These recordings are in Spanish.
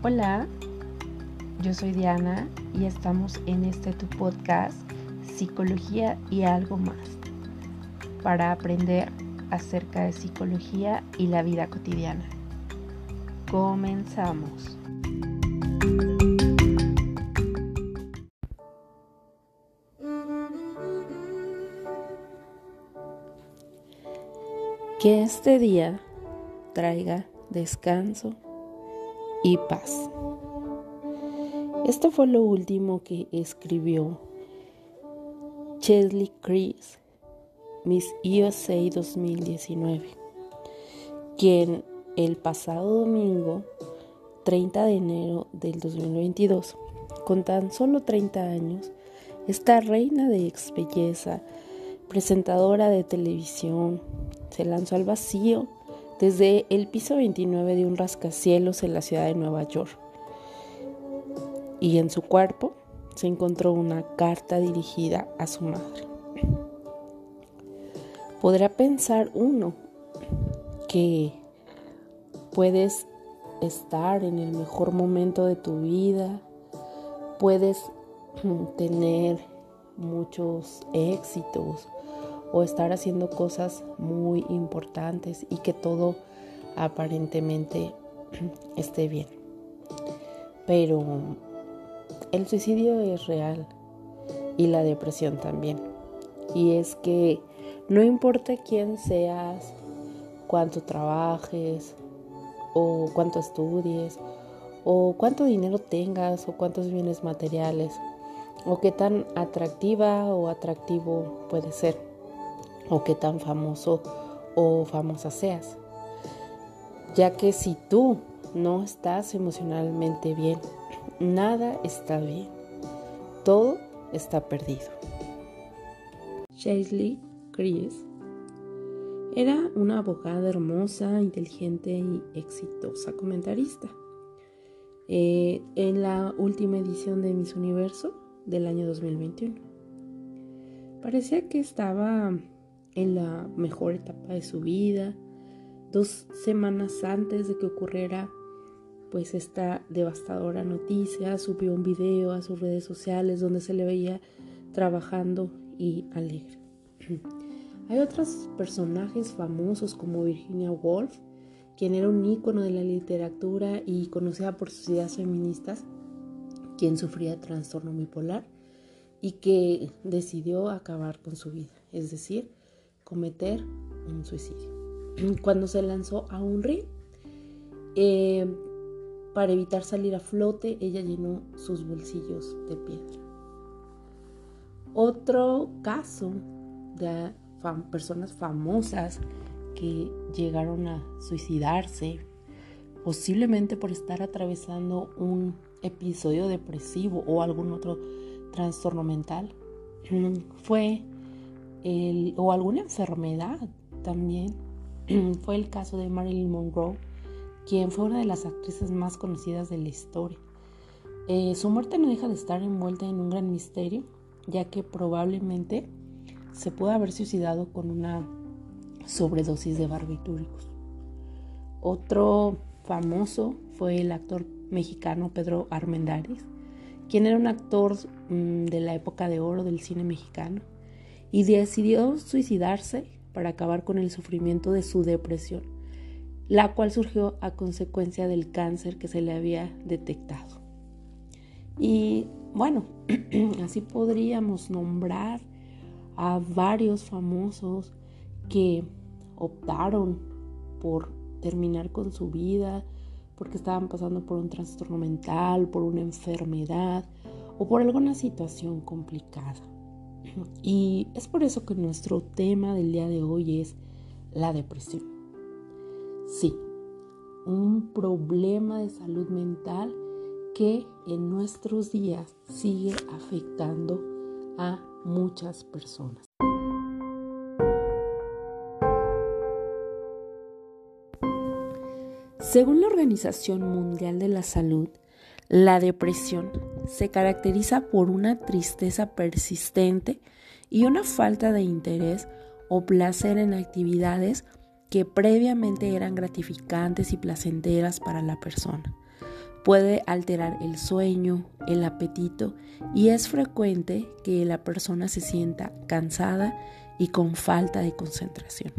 Hola, yo soy Diana y estamos en este tu podcast Psicología y algo más para aprender acerca de psicología y la vida cotidiana. Comenzamos. Que este día traiga descanso y paz. Esto fue lo último que escribió Chesley Chris, Miss USA 2019, quien el pasado domingo 30 de enero del 2022, con tan solo 30 años, esta reina de ex belleza, presentadora de televisión, se lanzó al vacío desde el piso 29 de un rascacielos en la ciudad de Nueva York. Y en su cuerpo se encontró una carta dirigida a su madre. Podrá pensar uno que puedes estar en el mejor momento de tu vida, puedes tener muchos éxitos, o estar haciendo cosas muy importantes y que todo aparentemente esté bien. Pero el suicidio es real y la depresión también. Y es que no importa quién seas, cuánto trabajes o cuánto estudies o cuánto dinero tengas o cuántos bienes materiales o qué tan atractiva o atractivo puede ser o qué tan famoso o famosa seas. Ya que si tú no estás emocionalmente bien, nada está bien. Todo está perdido. Shaisley Chris era una abogada hermosa, inteligente y exitosa comentarista. Eh, en la última edición de Miss Universo del año 2021. Parecía que estaba en la mejor etapa de su vida, dos semanas antes de que ocurriera pues esta devastadora noticia, subió un video a sus redes sociales donde se le veía trabajando y alegre. Hay otros personajes famosos como Virginia Woolf, quien era un ícono de la literatura y conocida por sus ideas feministas, quien sufría trastorno bipolar y que decidió acabar con su vida, es decir, cometer un suicidio. Cuando se lanzó a un río, eh, para evitar salir a flote, ella llenó sus bolsillos de piedra. Otro caso de personas famosas que llegaron a suicidarse, posiblemente por estar atravesando un episodio depresivo o algún otro trastorno mental, fue o alguna enfermedad también. fue el caso de Marilyn Monroe, quien fue una de las actrices más conocidas de la historia. Eh, su muerte no deja de estar envuelta en un gran misterio, ya que probablemente se pudo haber suicidado con una sobredosis de barbitúricos. Otro famoso fue el actor mexicano Pedro Armendáriz, quien era un actor mm, de la época de oro del cine mexicano y decidió suicidarse para acabar con el sufrimiento de su depresión, la cual surgió a consecuencia del cáncer que se le había detectado. Y bueno, así podríamos nombrar a varios famosos que optaron por terminar con su vida porque estaban pasando por un trastorno mental, por una enfermedad o por alguna situación complicada. Y es por eso que nuestro tema del día de hoy es la depresión. Sí, un problema de salud mental que en nuestros días sigue afectando a muchas personas. Según la Organización Mundial de la Salud, la depresión se caracteriza por una tristeza persistente y una falta de interés o placer en actividades que previamente eran gratificantes y placenteras para la persona, puede alterar el sueño, el apetito y es frecuente que la persona se sienta cansada y con falta de concentración.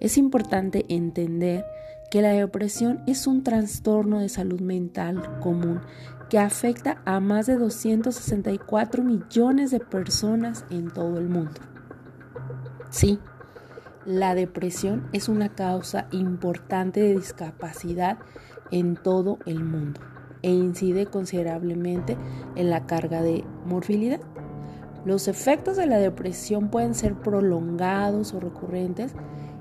Es importante entender que la depresión es un trastorno de salud mental común que afecta a más de 264 millones de personas en todo el mundo. Sí, la depresión es una causa importante de discapacidad en todo el mundo e incide considerablemente en la carga de morbilidad. Los efectos de la depresión pueden ser prolongados o recurrentes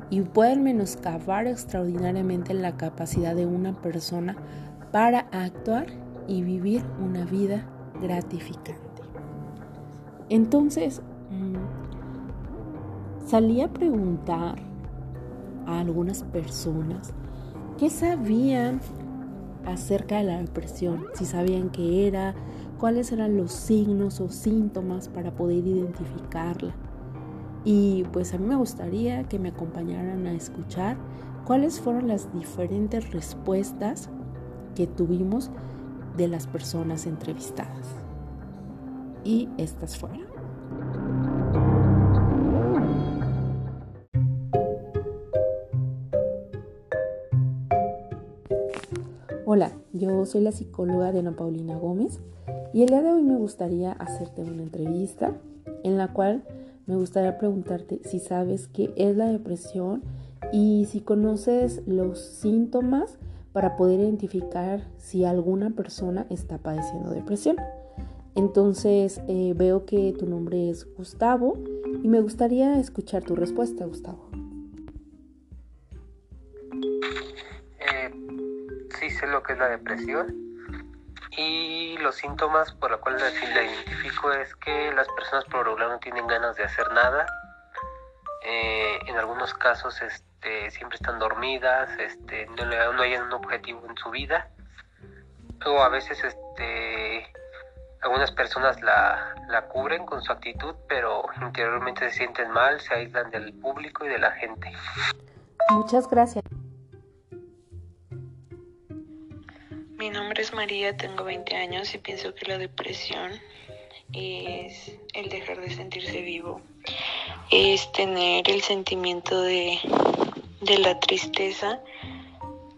y pueden menoscabar extraordinariamente la capacidad de una persona para actuar y vivir una vida gratificante. Entonces, mm, salí a preguntar a algunas personas qué sabían acerca de la depresión, si sabían qué era, cuáles eran los signos o síntomas para poder identificarla. Y pues a mí me gustaría que me acompañaran a escuchar cuáles fueron las diferentes respuestas que tuvimos de las personas entrevistadas. Y estas fueron. Hola, yo soy la psicóloga de Ana Paulina Gómez y el día de hoy me gustaría hacerte una entrevista en la cual me gustaría preguntarte si sabes qué es la depresión y si conoces los síntomas para poder identificar si alguna persona está padeciendo depresión. Entonces eh, veo que tu nombre es Gustavo y me gustaría escuchar tu respuesta, Gustavo. lo que es la depresión y los síntomas por los cuales la identifico es que las personas por lo no tienen ganas de hacer nada. Eh, en algunos casos este, siempre están dormidas, este, no, no hay un objetivo en su vida. O a veces este, algunas personas la, la cubren con su actitud, pero interiormente se sienten mal, se aíslan del público y de la gente. Muchas gracias. Mi nombre es María, tengo 20 años y pienso que la depresión es el dejar de sentirse vivo, es tener el sentimiento de, de la tristeza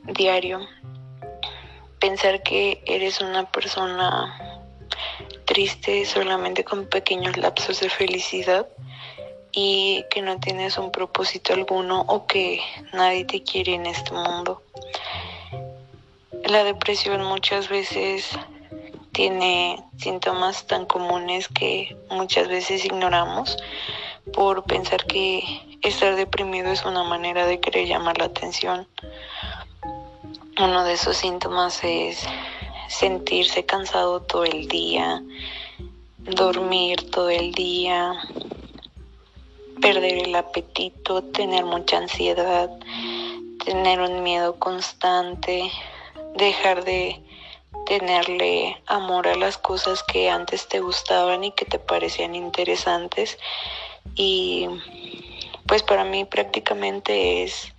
diario, pensar que eres una persona triste solamente con pequeños lapsos de felicidad y que no tienes un propósito alguno o que nadie te quiere en este mundo. La depresión muchas veces tiene síntomas tan comunes que muchas veces ignoramos por pensar que estar deprimido es una manera de querer llamar la atención. Uno de esos síntomas es sentirse cansado todo el día, dormir todo el día, perder el apetito, tener mucha ansiedad, tener un miedo constante, dejar de tenerle amor a las cosas que antes te gustaban y que te parecían interesantes y pues para mí prácticamente es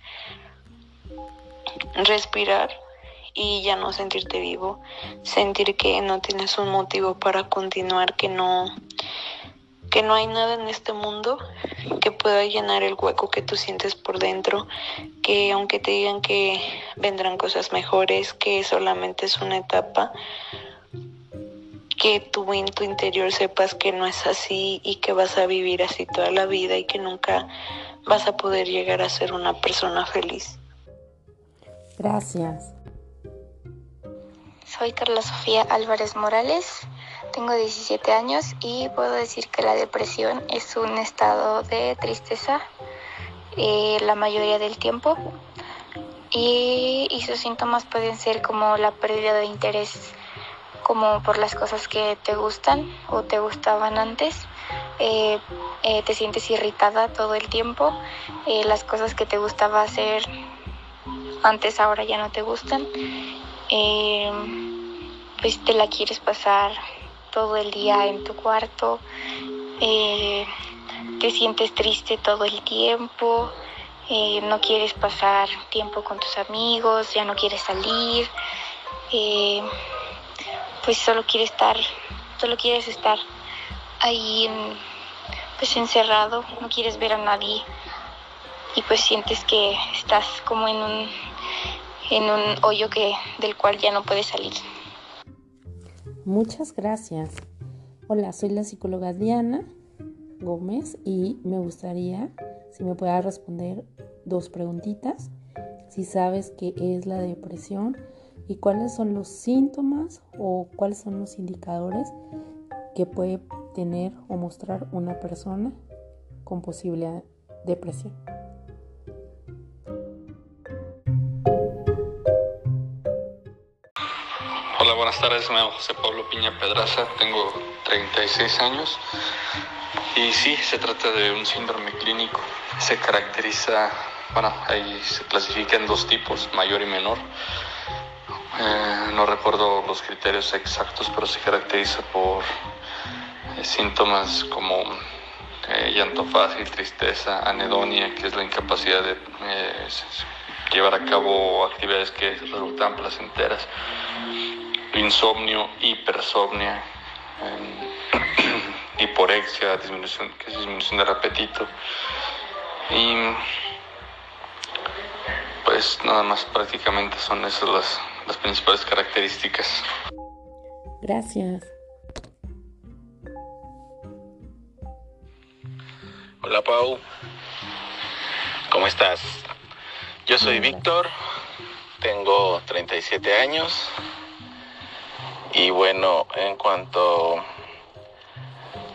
respirar y ya no sentirte vivo, sentir que no tienes un motivo para continuar, que no que no hay nada en este mundo que pueda llenar el hueco que tú sientes por dentro, que aunque te digan que vendrán cosas mejores, que solamente es una etapa, que tú en tu interior sepas que no es así y que vas a vivir así toda la vida y que nunca vas a poder llegar a ser una persona feliz. Gracias. Soy Carla Sofía Álvarez Morales, tengo 17 años y puedo decir que la depresión es un estado de tristeza eh, la mayoría del tiempo y, sus síntomas pueden ser como la pérdida de interés como por las cosas que te gustan o te gustaban antes. Eh, eh, te sientes irritada todo el tiempo. las cosas que te gustaba hacer antes ahora ya no te gustan. pues te la quieres pasar todo el día en tu cuarto, eh, te sientes triste todo el tiempo, eh, no quieres pasar tiempo con tus amigos, ya no quieres salir, eh, pues solo quiere estar, solo quieres estar ahí pues encerrado, no quieres ver a nadie y pues sientes que estás como en un en un hoyo que del cual ya no puedes salir. Muchas gracias. Hola, soy la psicóloga Diana Gómez y me gustaría si me puedas responder dos preguntitas. Si sabes qué es la depresión y cuáles son los síntomas o cuáles son los indicadores que puede tener o mostrar una persona con posible depresión. Hola, buenas tardes. Me llamo José Pablo Piña Pedraza, tengo 36 años y sí, se trata de un síndrome clínico. Se caracteriza, bueno, ahí se clasifica en dos tipos, mayor y menor. Eh, no recuerdo los criterios exactos, pero se caracteriza por eh, síntomas como eh, llanto fácil, tristeza, anedonia, que es la incapacidad de llevar a cabo actividades que resultan placenteras insomnio, hipersomnia, hiporexia, disminución, que es disminución del apetito. Y pues nada más prácticamente son esas las, las principales características. Gracias. Hola Pau, ¿cómo estás? Yo soy Víctor, tengo 37 años, y bueno, en cuanto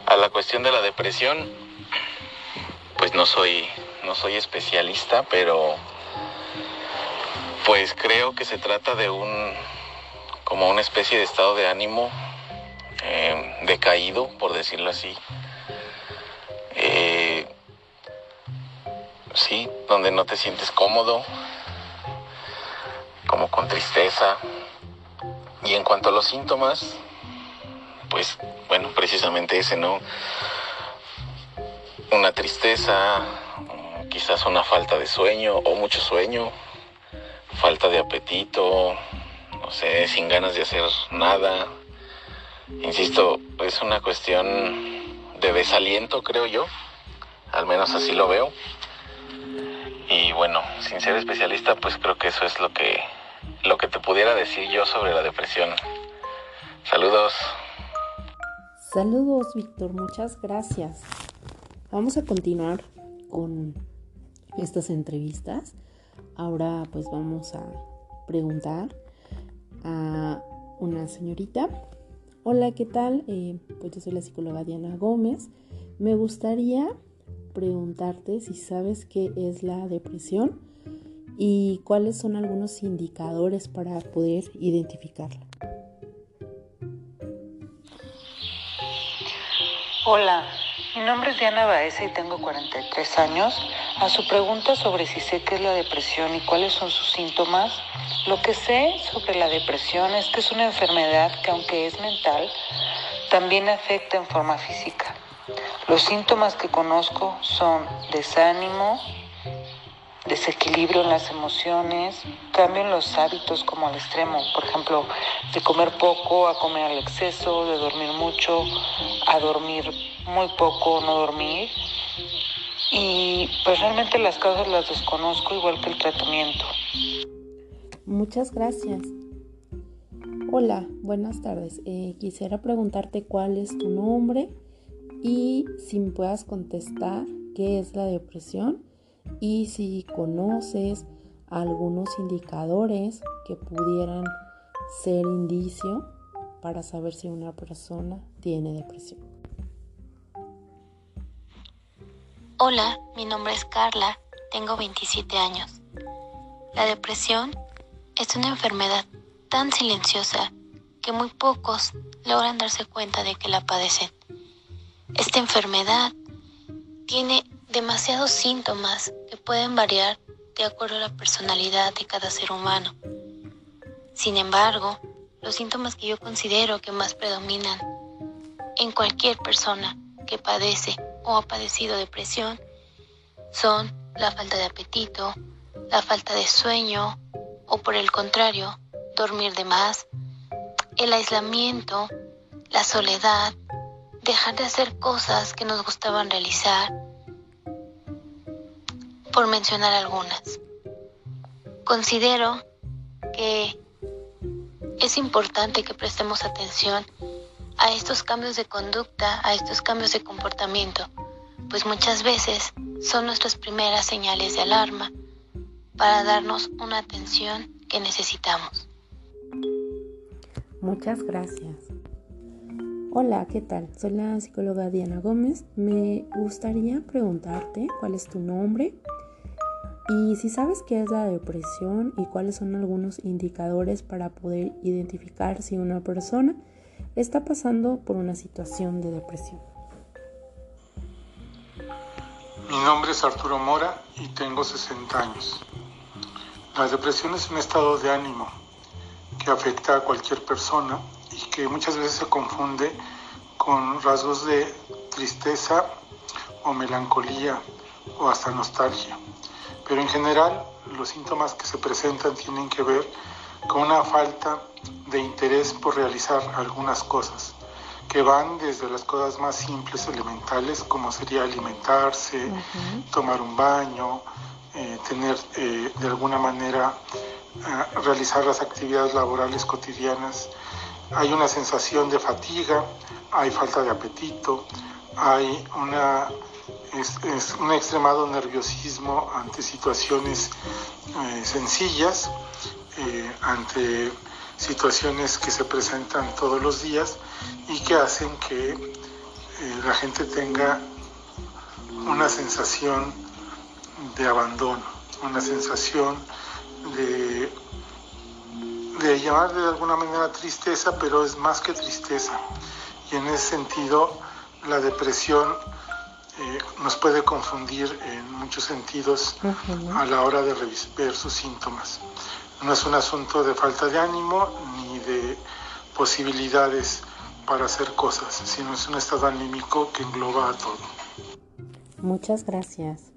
a la cuestión de la depresión, pues no soy, no soy especialista, pero pues creo que se trata de un, como una especie de estado de ánimo eh, decaído, por decirlo así. Eh, sí, donde no te sientes cómodo, como con tristeza, y en cuanto a los síntomas, pues bueno, precisamente ese, ¿no? Una tristeza, quizás una falta de sueño o mucho sueño, falta de apetito, no sé, sin ganas de hacer nada. Insisto, es una cuestión de desaliento, creo yo, al menos así lo veo. Y bueno, sin ser especialista, pues creo que eso es lo que lo que te pudiera decir yo sobre la depresión. Saludos. Saludos, Víctor, muchas gracias. Vamos a continuar con estas entrevistas. Ahora pues vamos a preguntar a una señorita. Hola, ¿qué tal? Eh, pues yo soy la psicóloga Diana Gómez. Me gustaría preguntarte si sabes qué es la depresión y cuáles son algunos indicadores para poder identificarla. Hola, mi nombre es Diana Baeza y tengo 43 años. A su pregunta sobre si sé qué es la depresión y cuáles son sus síntomas, lo que sé sobre la depresión es que es una enfermedad que aunque es mental, también afecta en forma física. Los síntomas que conozco son desánimo, desequilibrio en las emociones, cambio en los hábitos como al extremo, por ejemplo, de comer poco a comer al exceso, de dormir mucho a dormir muy poco, no dormir. Y pues realmente las causas las desconozco igual que el tratamiento. Muchas gracias. Hola, buenas tardes. Eh, quisiera preguntarte cuál es tu nombre y si me puedas contestar qué es la depresión y si conoces algunos indicadores que pudieran ser indicio para saber si una persona tiene depresión. Hola, mi nombre es Carla, tengo 27 años. La depresión es una enfermedad tan silenciosa que muy pocos logran darse cuenta de que la padecen. Esta enfermedad tiene demasiados síntomas que pueden variar de acuerdo a la personalidad de cada ser humano. Sin embargo, los síntomas que yo considero que más predominan en cualquier persona que padece o ha padecido depresión son la falta de apetito, la falta de sueño o por el contrario, dormir de más, el aislamiento, la soledad, dejar de hacer cosas que nos gustaban realizar, por mencionar algunas. Considero que es importante que prestemos atención a estos cambios de conducta, a estos cambios de comportamiento, pues muchas veces son nuestras primeras señales de alarma para darnos una atención que necesitamos. Muchas gracias. Hola, ¿qué tal? Soy la psicóloga Diana Gómez. Me gustaría preguntarte cuál es tu nombre y si sabes qué es la depresión y cuáles son algunos indicadores para poder identificar si una persona está pasando por una situación de depresión. Mi nombre es Arturo Mora y tengo 60 años. La depresión es un estado de ánimo que afecta a cualquier persona y que muchas veces se confunde con rasgos de tristeza o melancolía o hasta nostalgia. Pero en general los síntomas que se presentan tienen que ver con una falta de interés por realizar algunas cosas, que van desde las cosas más simples, elementales, como sería alimentarse, tomar un baño, eh, tener eh, de alguna manera eh, realizar las actividades laborales cotidianas. Hay una sensación de fatiga, hay falta de apetito, hay una un extremado nerviosismo ante situaciones sencillas eh, ante situaciones que se presentan todos los días y que hacen que eh, la gente tenga una sensación de abandono, una sensación de, de llamar de alguna manera tristeza, pero es más que tristeza. Y en ese sentido, la depresión eh, nos puede confundir en muchos sentidos a la hora de ver sus síntomas. No es un asunto de falta de ánimo ni de posibilidades para hacer cosas, sino es un estado anímico que engloba a todo. Muchas gracias.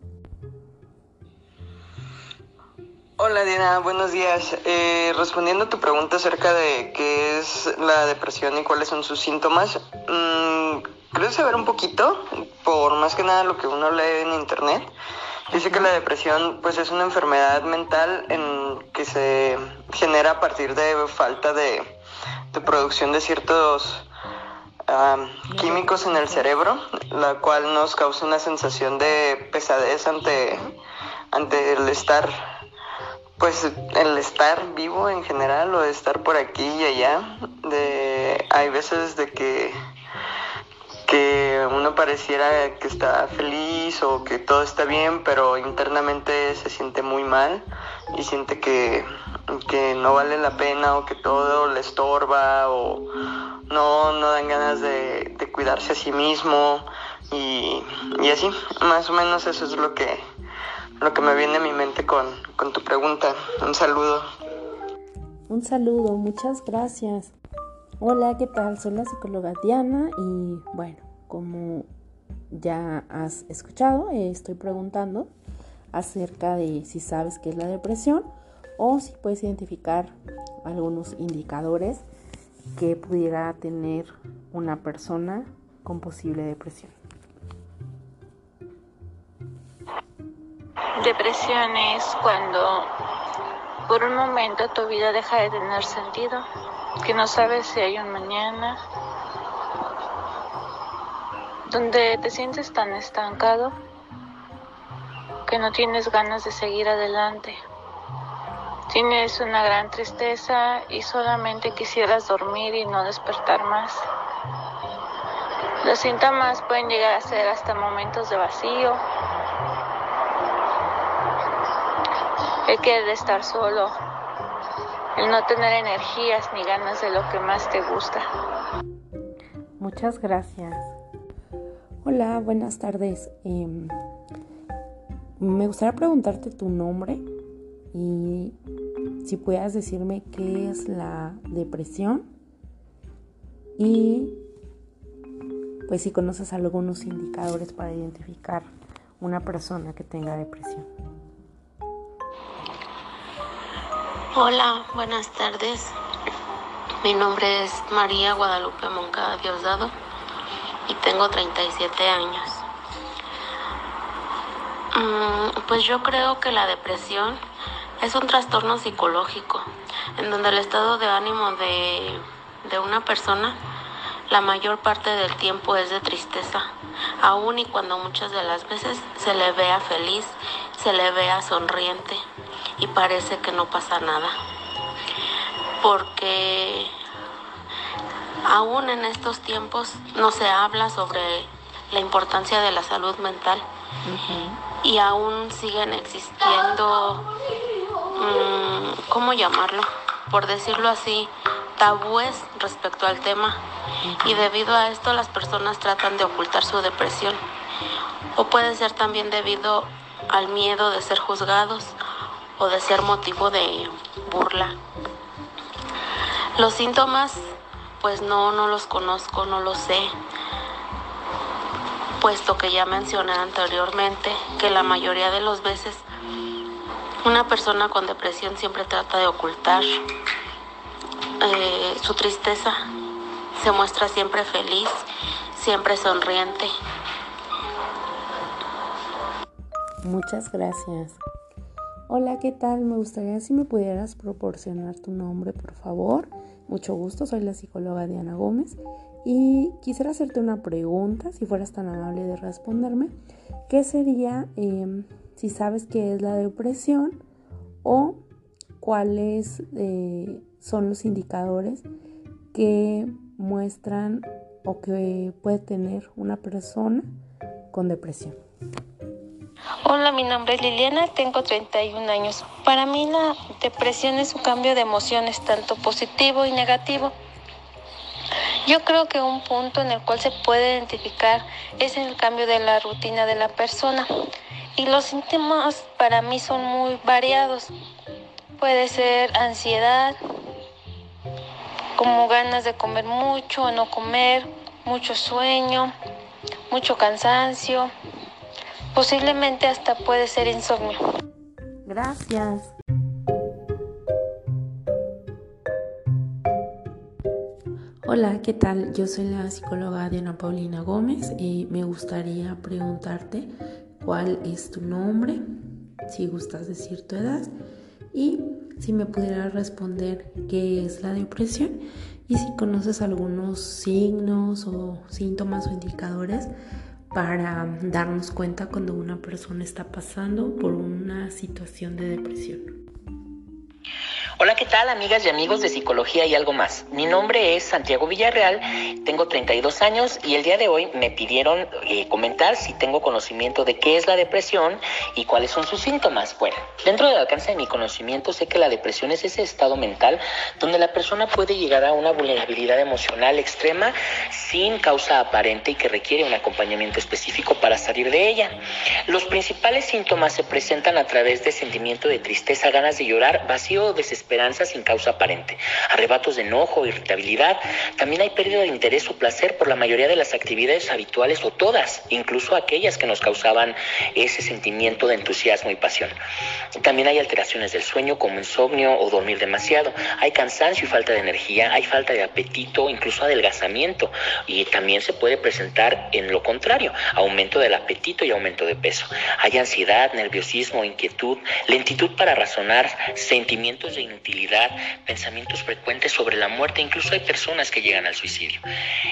Hola Diana, buenos días. Eh, respondiendo a tu pregunta acerca de qué es la depresión y cuáles son sus síntomas, mmm, creo saber un poquito, por más que nada lo que uno lee en internet. Dice que la depresión pues es una enfermedad mental en que se genera a partir de falta de, producción de ciertos químicos en el cerebro, la cual nos causa una sensación de pesadez ante, ante el estar, pues el estar vivo en general o estar por aquí y allá. De, hay veces de que que uno pareciera que está feliz o que todo está bien, pero internamente se siente muy mal y siente que, no vale la pena o que todo le estorba o no, no dan ganas de, cuidarse a sí mismo y, así, más o menos eso es lo que, lo que me viene a mi mente con, con tu pregunta. Un saludo. Un saludo, muchas gracias. Hola, ¿qué tal? Soy la psicóloga Diana y bueno, como ya has escuchado, eh, estoy preguntando acerca de si sabes qué es la depresión o si puedes identificar algunos indicadores que pudiera tener una persona con posible depresión. Depresión es cuando por un momento tu vida deja de tener sentido que no sabes si hay un mañana, donde te sientes tan estancado que no tienes ganas de seguir adelante. Tienes una gran tristeza y solamente quisieras dormir y no despertar más. Los síntomas pueden llegar a ser hasta momentos de vacío, el querer estar solo, el no tener energías ni ganas de lo que más te gusta. Muchas gracias. Hola, buenas tardes. Em, me gustaría preguntarte tu nombre y si puedas decirme qué es la depresión y pues si conoces algunos indicadores para identificar una persona que tenga depresión. Hola, buenas tardes. Mi nombre es María Guadalupe Moncada Diosdado y tengo 37 años. Mm, pues yo creo que la depresión es un trastorno psicológico en donde el estado de ánimo de, de una persona la mayor parte del tiempo es de tristeza, aun y cuando muchas de las veces se le vea feliz, se le vea sonriente y parece que no pasa nada. Porque aún en estos tiempos no se habla sobre la importancia de la salud mental. Y aún siguen existiendo, mm, ¿cómo llamarlo? Por decirlo así, tabúes respecto al tema. Y debido a esto las personas tratan de ocultar su depresión. O puede ser también debido al miedo de ser juzgados o de ser motivo de burla. Los síntomas pues no, no los conozco, no los sé, puesto que ya mencioné anteriormente que la mayoría de las veces una persona con depresión siempre trata de ocultar eh, su tristeza, se muestra siempre feliz, siempre sonriente. Muchas gracias. Hola, ¿qué tal? Me gustaría si me pudieras proporcionar tu nombre, por favor. Mucho gusto, soy la psicóloga Diana Gómez y quisiera hacerte una pregunta, si fueras tan amable de responderme. ¿Qué sería em, si sabes qué es la depresión o cuáles eh, son los indicadores que muestran o que puede tener una persona con depresión? Hola, mi nombre es Liliana, tengo 31 años. Para mí la depresión es un cambio de emociones, tanto positivo y negativo. Yo creo que un punto en el cual se puede identificar es el cambio de la rutina de la persona. Y los síntomas para mí son muy variados. Puede ser ansiedad, como ganas de comer mucho o no comer, mucho sueño, mucho cansancio, Posiblemente hasta puede ser insomnio. Gracias. Hola, ¿qué tal? Yo soy la psicóloga Diana Paulina Gómez y me gustaría preguntarte cuál es tu nombre, si gustas decir tu edad y si me pudieras responder qué es la depresión y si conoces algunos signos o síntomas o indicadores para darnos cuenta cuando una persona está pasando por una situación de depresión. Hola, ¿qué tal amigas y amigos de Psicología y algo más? Mi nombre es Santiago Villarreal, tengo 32 años y el día de hoy me pidieron eh, comentar si tengo conocimiento de qué es la depresión y cuáles son sus síntomas. Bueno, dentro del alcance de mi conocimiento sé que la depresión es ese estado mental donde la persona puede llegar a una vulnerabilidad emocional extrema sin causa aparente y que requiere un acompañamiento específico para salir de ella. Los principales síntomas se presentan a través de sentimiento de tristeza, ganas de llorar, vacío desesperación esperanza sin causa aparente, arrebatos de enojo, irritabilidad. También hay pérdida de interés o placer por la mayoría de las actividades habituales o todas, incluso aquellas que nos causaban ese sentimiento de entusiasmo y pasión. También hay alteraciones del sueño como insomnio o dormir demasiado. Hay cansancio y falta de energía, hay falta de apetito, incluso adelgazamiento. Y también se puede presentar en lo contrario, aumento del apetito y aumento de peso. Hay ansiedad, nerviosismo, inquietud, lentitud para razonar, sentimientos de utilidad, pensamientos frecuentes sobre la muerte, incluso hay personas que llegan al suicidio.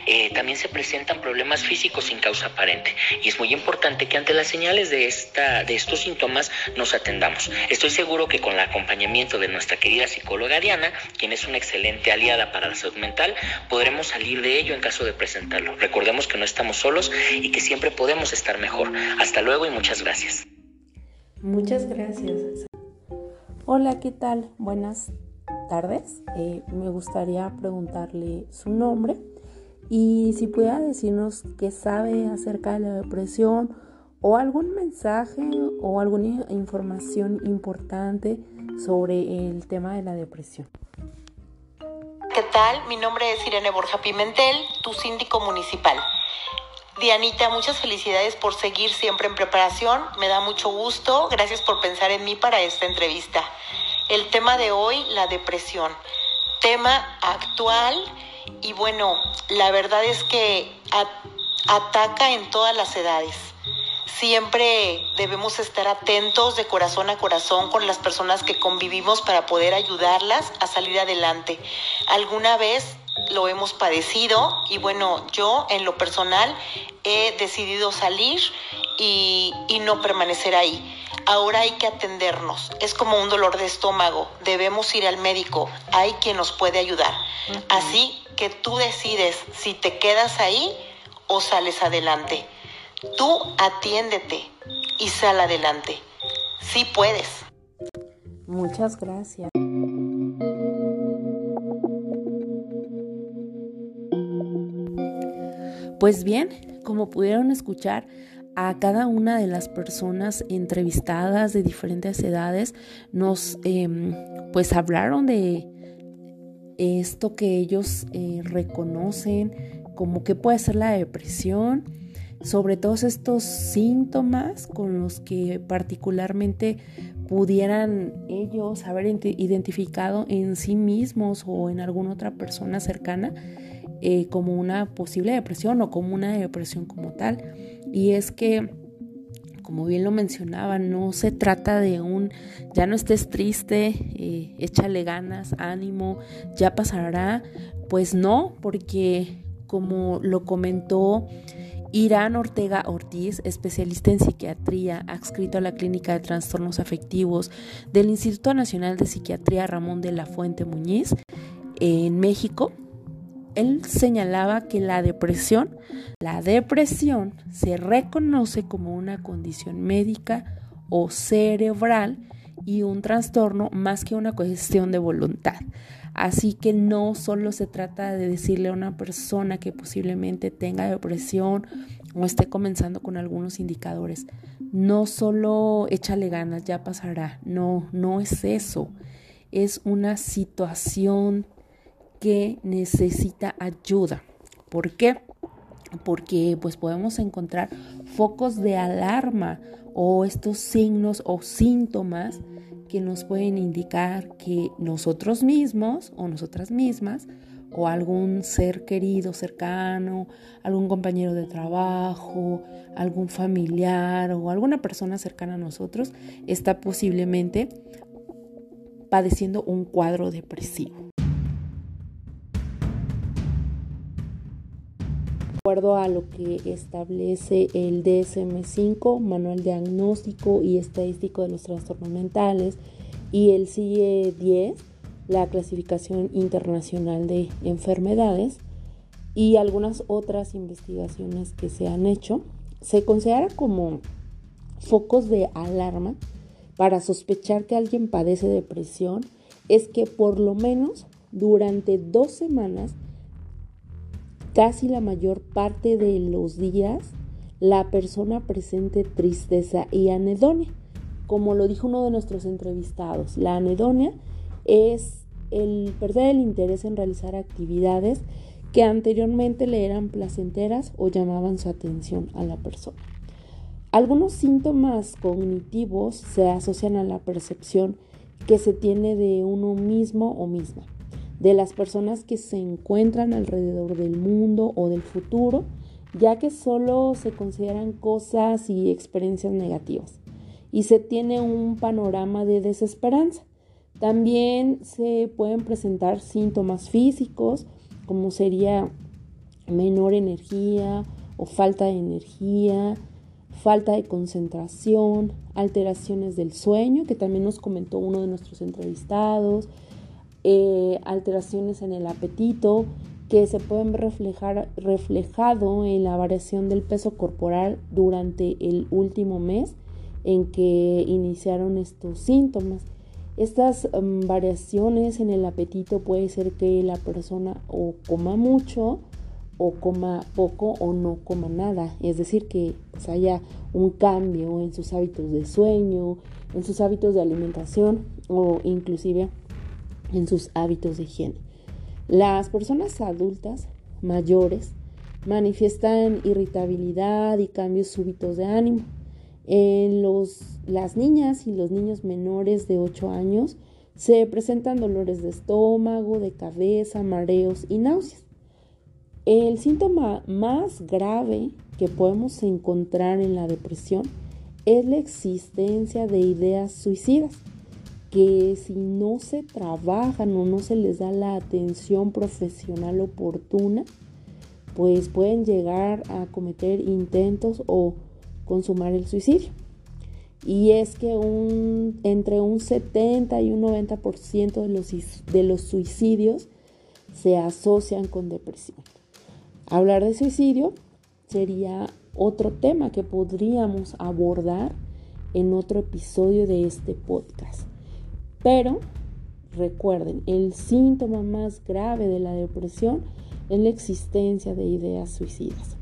Eh, también se presentan problemas físicos sin causa aparente y es muy importante que ante las señales de, esta, de estos síntomas nos atendamos. Estoy seguro que con el acompañamiento de nuestra querida psicóloga Diana, quien es una excelente aliada para la salud mental, podremos salir de ello en caso de presentarlo. Recordemos que no estamos solos y que siempre podemos estar mejor. Hasta luego y muchas gracias. Muchas gracias. Hola, ¿qué tal? Buenas tardes. Eh, me gustaría preguntarle su nombre y si pudiera decirnos qué sabe acerca de la depresión o algún mensaje o alguna información importante sobre el tema de la depresión. ¿Qué tal? Mi nombre es Irene Borja Pimentel, tu síndico municipal. Dianita, muchas felicidades por seguir siempre en preparación. Me da mucho gusto. Gracias por pensar en mí para esta entrevista. El tema de hoy, la depresión. Tema actual y bueno, la verdad es que ataca en todas las edades. Siempre debemos estar atentos de corazón a corazón con las personas que convivimos para poder ayudarlas a salir adelante. Alguna vez lo hemos padecido y bueno, yo en lo personal he decidido salir y, y no permanecer ahí. Ahora hay que atendernos. Es como un dolor de estómago. Debemos ir al médico. Hay quien nos puede ayudar. Así que tú decides si te quedas ahí o sales adelante. Tú atiéndete y sal adelante. Sí puedes. Muchas gracias. Pues bien, como pudieron escuchar, a cada una de las personas entrevistadas de diferentes edades nos em, pues hablaron de esto que ellos eh, reconocen como que puede ser la depresión, sobre todos estos síntomas con los que particularmente pudieran ellos haber identificado en sí mismos o en alguna otra persona cercana eh, como una posible depresión o como una depresión como tal. Y es que, como bien lo mencionaba, no se trata de un ya no estés triste, eh, échale ganas, ánimo, ya pasará. Pues no, porque como lo comentó Irán Ortega Ortiz, especialista en psiquiatría, adscrito a la Clínica de Trastornos Afectivos del Instituto Nacional de Psiquiatría Ramón de la Fuente Muñiz, en México, él señalaba que la depresión, la depresión se reconoce como una condición médica o cerebral y un trastorno más que una cuestión de voluntad. Así que no solo se trata de decirle a una persona que posiblemente tenga depresión o esté comenzando con algunos indicadores, no solo échale ganas, ya pasará. No, no es eso. Es una situación que necesita ayuda. ¿Por qué? Porque pues podemos encontrar focos de alarma o estos signos o síntomas que nos pueden indicar que nosotros mismos o nosotras mismas o algún ser querido cercano, algún compañero de trabajo, algún familiar o alguna persona cercana a nosotros está posiblemente padeciendo un cuadro depresivo. Acuerdo a lo que establece el DSM5, Manual Diagnóstico y Estadístico de los Trastornos Mentales, y el CIE 10, la Clasificación Internacional de Enfermedades, y algunas otras investigaciones que se han hecho, se considera como focos de alarma para sospechar que alguien padece depresión es que por lo menos durante dos semanas Casi la mayor parte de los días la persona presente tristeza y anedonia. Como lo dijo uno de nuestros entrevistados, la anedonia es el perder el interés en realizar actividades que anteriormente le eran placenteras o llamaban su atención a la persona. Algunos síntomas cognitivos se asocian a la percepción que se tiene de uno mismo o misma de las personas que se encuentran alrededor del mundo o del futuro, ya que solo se consideran cosas y experiencias negativas y se tiene un panorama de desesperanza. También se pueden presentar síntomas físicos como sería menor energía o falta de energía, falta de concentración, alteraciones del sueño, que también nos comentó uno de nuestros entrevistados, eh, alteraciones en el apetito que se pueden reflejar reflejado en la variación del peso corporal durante el último mes en que iniciaron estos síntomas. Estas mm, variaciones en el apetito puede ser que la persona o coma mucho o coma poco o no coma nada, es decir, que pues, haya un cambio en sus hábitos de sueño, en sus hábitos de alimentación o inclusive en sus hábitos de higiene. Las personas adultas mayores manifiestan irritabilidad y cambios súbitos de ánimo. En los, las niñas y los niños menores de 8 años Se presentan dolores de estómago, de cabeza, mareos y náuseas. El síntoma más grave que podemos encontrar en la depresión es la existencia de ideas suicidas, que si no se trabajan o no se les da la atención profesional oportuna, pues pueden llegar a cometer intentos o consumar el suicidio. Y es que un, entre un 70 y un 90% de los, de los suicidios se asocian con depresión. Hablar de suicidio sería otro tema que podríamos abordar en otro episodio de este podcast. Pero recuerden, el síntoma más grave de la depresión es la existencia de ideas suicidas.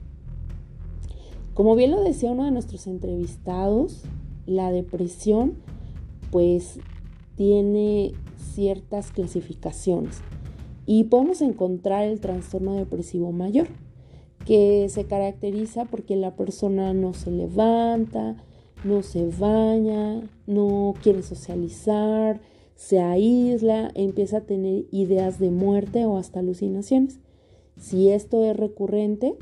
Como bien lo decía uno de nuestros entrevistados, la depresión pues tiene ciertas clasificaciones y podemos encontrar el trastorno depresivo mayor, que se caracteriza porque la persona no se levanta, no se baña, no quiere socializar, se aísla, empieza a tener ideas de muerte o hasta alucinaciones. Si esto es recurrente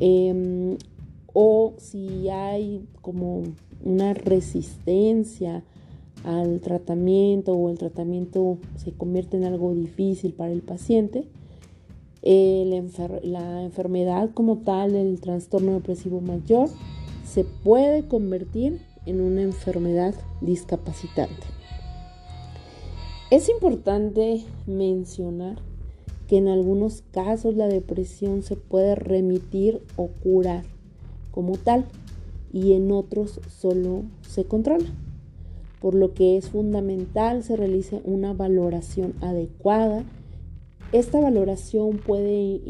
em, o si hay como una resistencia al tratamiento o el tratamiento se convierte en algo difícil para el paciente, eh, la, enfermedad como tal, el trastorno depresivo mayor, se puede convertir en una enfermedad discapacitante. Es importante mencionar que en algunos casos la depresión se puede remitir o curar como tal y en otros solo se controla por lo que es fundamental se realice una valoración adecuada. Esta valoración puede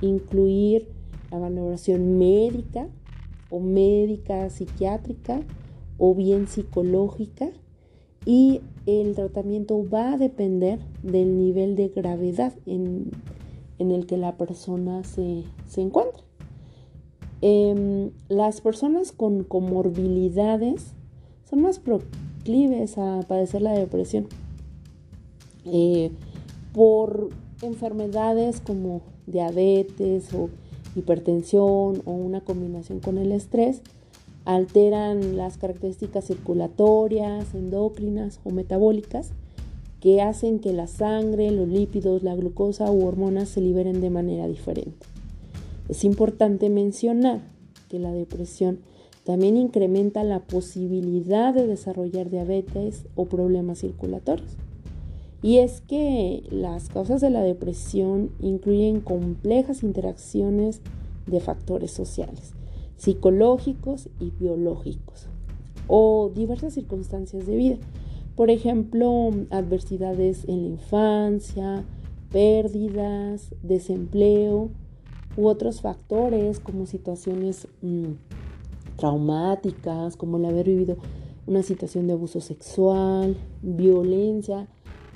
incluir la valoración médica o médica psiquiátrica o bien psicológica y el tratamiento va a depender del nivel de gravedad en, el que la persona se, encuentra. Em, las personas con comorbilidades son más a padecer la depresión eh, por enfermedades como diabetes o hipertensión o una combinación con el estrés alteran las características circulatorias, endocrinas o metabólicas que hacen que la sangre, los lípidos, la glucosa u hormonas se liberen de manera diferente. Es importante mencionar que la depresión también incrementa la posibilidad de desarrollar diabetes o problemas circulatorios. Y es que las causas de la depresión incluyen complejas interacciones de factores sociales, psicológicos y biológicos, o diversas circunstancias de vida. Por ejemplo, adversidades en la infancia, pérdidas, desempleo u otros factores como situaciones mm, traumáticas, como el haber vivido una situación de abuso sexual, violencia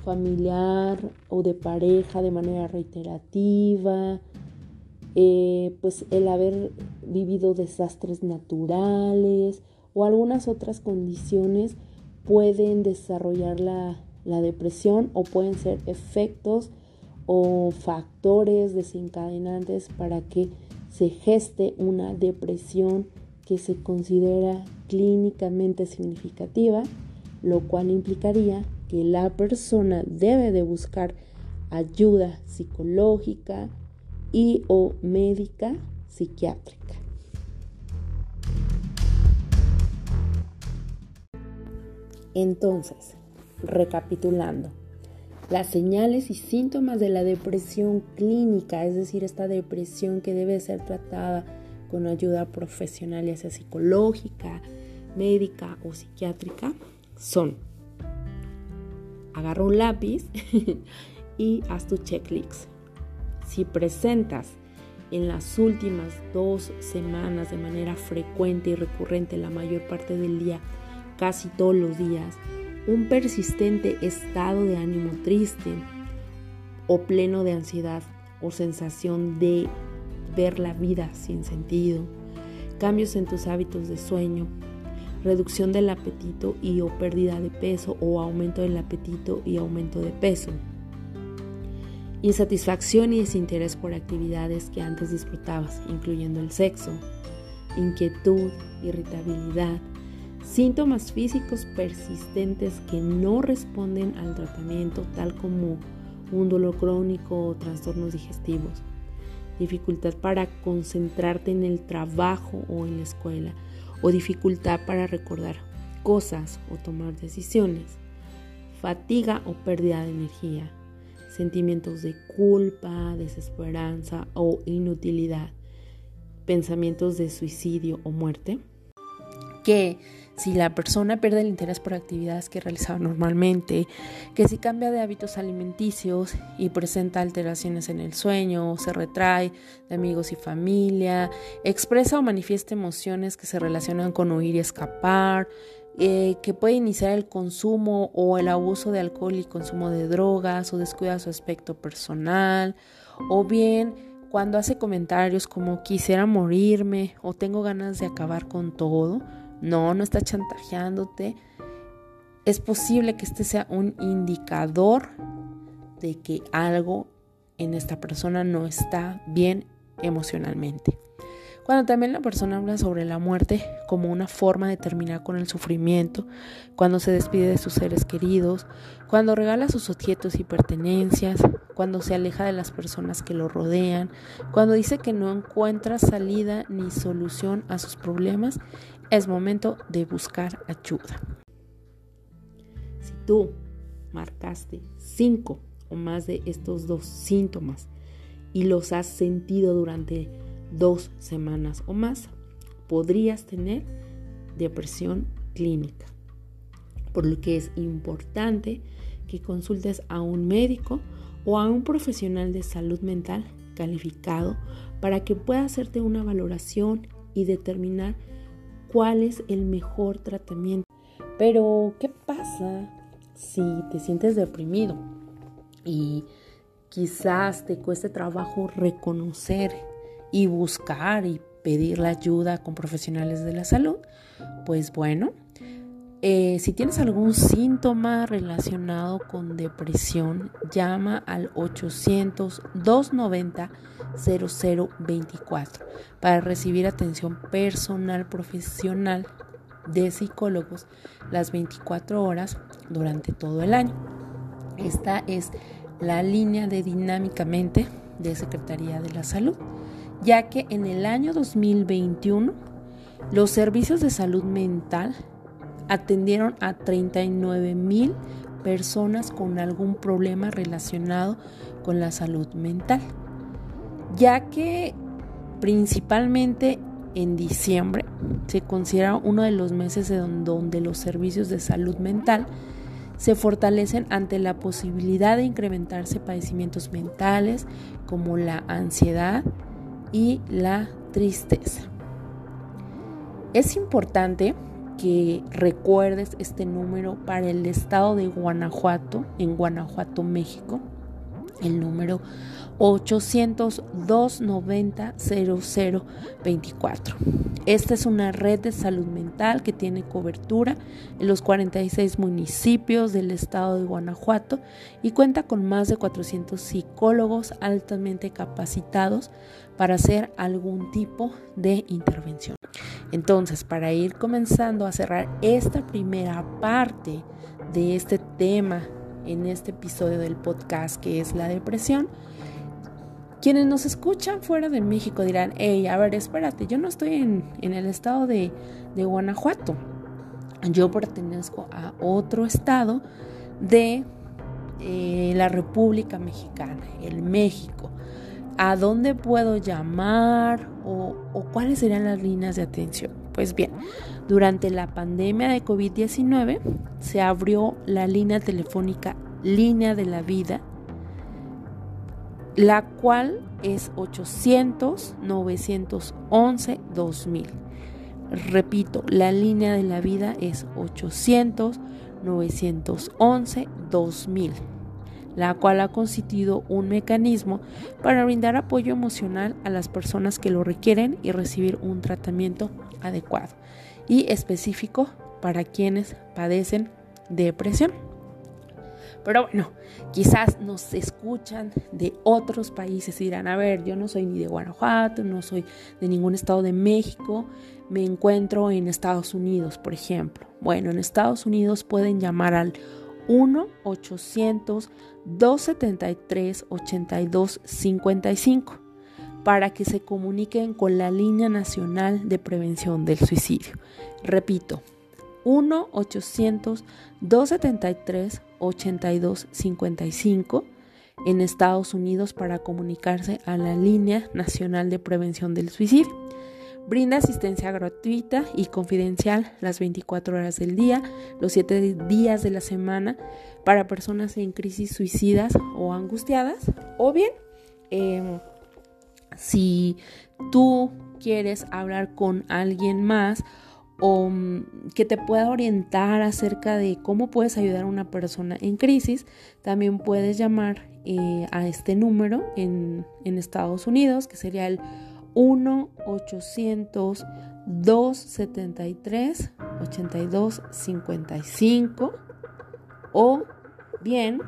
familiar o de pareja de manera reiterativa, eh, pues el haber vivido desastres naturales o algunas otras condiciones pueden desarrollar la, la depresión o pueden ser efectos o factores desencadenantes para que se geste una depresión que se considera clínicamente significativa, lo cual implicaría que la persona debe de buscar ayuda psicológica y o médica psiquiátrica. Entonces, recapitulando, las señales y síntomas de la depresión clínica, es decir, esta depresión que debe ser tratada con ayuda profesional, ya sea psicológica, médica o psiquiátrica, son agarra un lápiz y haz tu checklist. Si presentas en las últimas dos semanas de manera frecuente y recurrente la mayor parte del día, casi todos los días, un persistente estado de ánimo triste o pleno de ansiedad o sensación de ver la vida sin sentido, cambios en tus hábitos de sueño, reducción del apetito y o pérdida de peso o aumento del apetito y aumento de peso. Insatisfacción y desinterés por actividades que antes disfrutabas, incluyendo el sexo. Inquietud, irritabilidad, síntomas físicos persistentes que no responden al tratamiento, tal como un dolor crónico o trastornos digestivos. Dificultad para concentrarte en el trabajo o en la escuela o dificultad para recordar cosas o tomar decisiones. Fatiga o pérdida de energía. Sentimientos de culpa, desesperanza o inutilidad. Pensamientos de suicidio o muerte. Que si la persona pierde el interés por actividades que realizaba normalmente, que si cambia de hábitos alimenticios y presenta alteraciones en el sueño, se retrae de amigos y familia, expresa o manifiesta emociones que se relacionan con huir y escapar, eh, que puede iniciar el consumo o el abuso de alcohol y consumo de drogas o descuida su aspecto personal, o bien cuando hace comentarios como quisiera morirme o tengo ganas de acabar con todo, no, no está chantajeándote. Es posible que este sea un indicador de que algo en esta persona no está bien emocionalmente. Cuando también la persona habla sobre la muerte como una forma de terminar con el sufrimiento, cuando se despide de sus seres queridos, cuando regala sus objetos y pertenencias, cuando se aleja de las personas que lo rodean, cuando dice que no encuentra salida ni solución a sus problemas, es momento de buscar ayuda. Si tú marcaste cinco o más de estos dos síntomas y los has sentido durante dos semanas o más, podrías tener depresión clínica. Por lo que es importante que consultes a un médico o a un profesional de salud mental calificado para que pueda hacerte una valoración y determinar cuál es el mejor tratamiento. Pero, ¿qué pasa si te sientes deprimido y quizás te cueste trabajo reconocer y buscar y pedir la ayuda con profesionales de la salud? Pues bueno, eh, si tienes algún síntoma relacionado con depresión, llama al 800-290-0024 para recibir atención personal profesional de psicólogos las 24 horas durante todo el año. Esta es la línea de dinámicamente de Secretaría de la Salud, ya que en el año 2021 los servicios de salud mental atendieron a 39 mil personas con algún problema relacionado con la salud mental, ya que principalmente en diciembre se considera uno de los meses en donde los servicios de salud mental se fortalecen ante la posibilidad de incrementarse padecimientos mentales como la ansiedad y la tristeza. Es importante que recuerdes este número para el estado de Guanajuato, en Guanajuato, México, el número 800-290-0024. Esta es una red de salud mental que tiene cobertura en los 46 municipios del estado de Guanajuato y cuenta con más de 400 psicólogos altamente capacitados para hacer algún tipo de intervención. Entonces, para ir comenzando a cerrar esta primera parte de este tema en este episodio del podcast que es la depresión, quienes nos escuchan fuera de México dirán, hey, a ver, espérate, yo no estoy en, el estado de, Guanajuato. Yo pertenezco a otro estado de eh, la República Mexicana, el México. ¿A dónde puedo llamar o, o cuáles serían las líneas de atención? Pues bien, durante la pandemia de COVID-19 se abrió la línea telefónica Línea de la Vida la cual es 800-911-2000. Repito, la línea de la vida es 800-911-2000, la cual ha constituido un mecanismo para brindar apoyo emocional a las personas que lo requieren y recibir un tratamiento adecuado. y específico para quienes padecen depresión. Pero bueno, quizás nos escuchan de otros países y dirán, a ver, yo no soy ni de Guanajuato, no soy de ningún estado de México, me encuentro en Estados Unidos, por ejemplo. Bueno, en Estados Unidos pueden llamar al 1-800-273-8255 para que se comuniquen con la Línea Nacional de Prevención del Suicidio. Repito, 1-800-273-8255 en Estados Unidos para comunicarse a la Línea Nacional de Prevención del Suicidio. Brinda asistencia gratuita y confidencial las 24 horas del día, los 7 días de la semana para personas en crisis suicidas o angustiadas. O bien, em, si tú quieres hablar con alguien más o mm, que te pueda orientar acerca de cómo puedes ayudar a una persona en crisis, también puedes llamar eh, a este número en, en Estados Unidos, que sería el 1-800-273-8255 o bien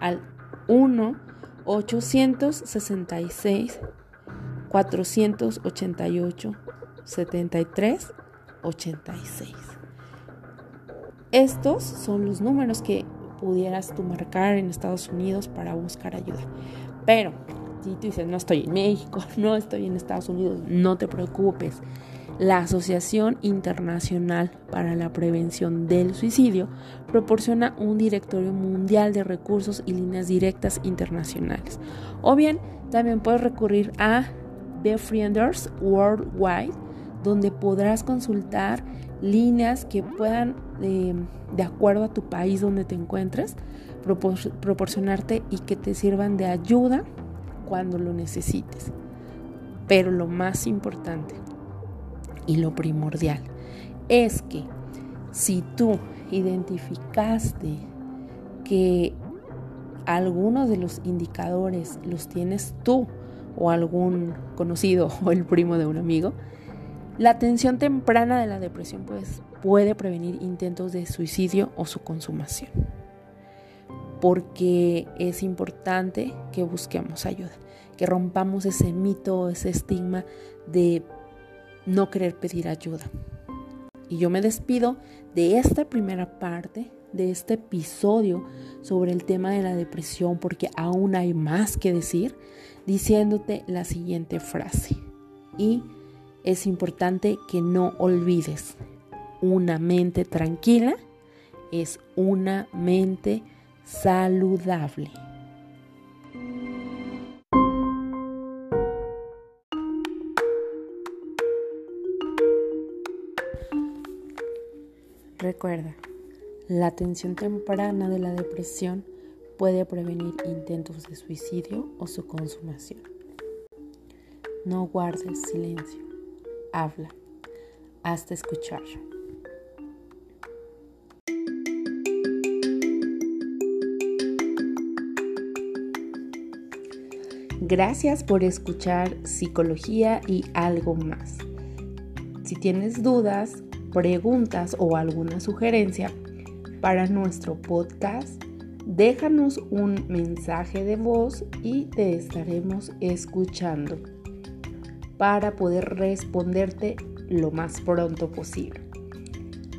al 1-866-488-73 86. Estos son los números que pudieras tú marcar en Estados Unidos para buscar ayuda. Pero si tú dices, no estoy en México, no estoy en Estados Unidos, no te preocupes. La Asociación Internacional para la Prevención del Suicidio proporciona un directorio mundial de recursos y líneas directas internacionales. O bien, también puedes recurrir a Befrienders Worldwide donde podrás consultar líneas que puedan, eh, de acuerdo a tu país donde te encuentres, proporcionarte y que te sirvan de ayuda cuando lo necesites. Pero lo más importante y lo primordial es que si tú identificaste que algunos de los indicadores los tienes tú o algún conocido o el primo de un amigo, la atención temprana de la depresión pues, puede prevenir intentos de suicidio o su consumación, porque es importante que busquemos ayuda, que rompamos ese mito, ese estigma de no querer pedir ayuda. Y yo me despido de esta primera parte, de este episodio sobre el tema de la depresión, porque aún hay más que decir, diciéndote la siguiente frase. Y es importante que no olvides, una mente tranquila es una mente saludable. Recuerda, la atención temprana de la depresión puede prevenir intentos de suicidio o su consumación. No guardes silencio habla hasta escuchar. Gracias por escuchar psicología y algo más. Si tienes dudas, preguntas o alguna sugerencia para nuestro podcast, déjanos un mensaje de voz y te estaremos escuchando para poder responderte lo más pronto posible.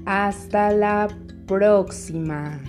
Hasta la próxima.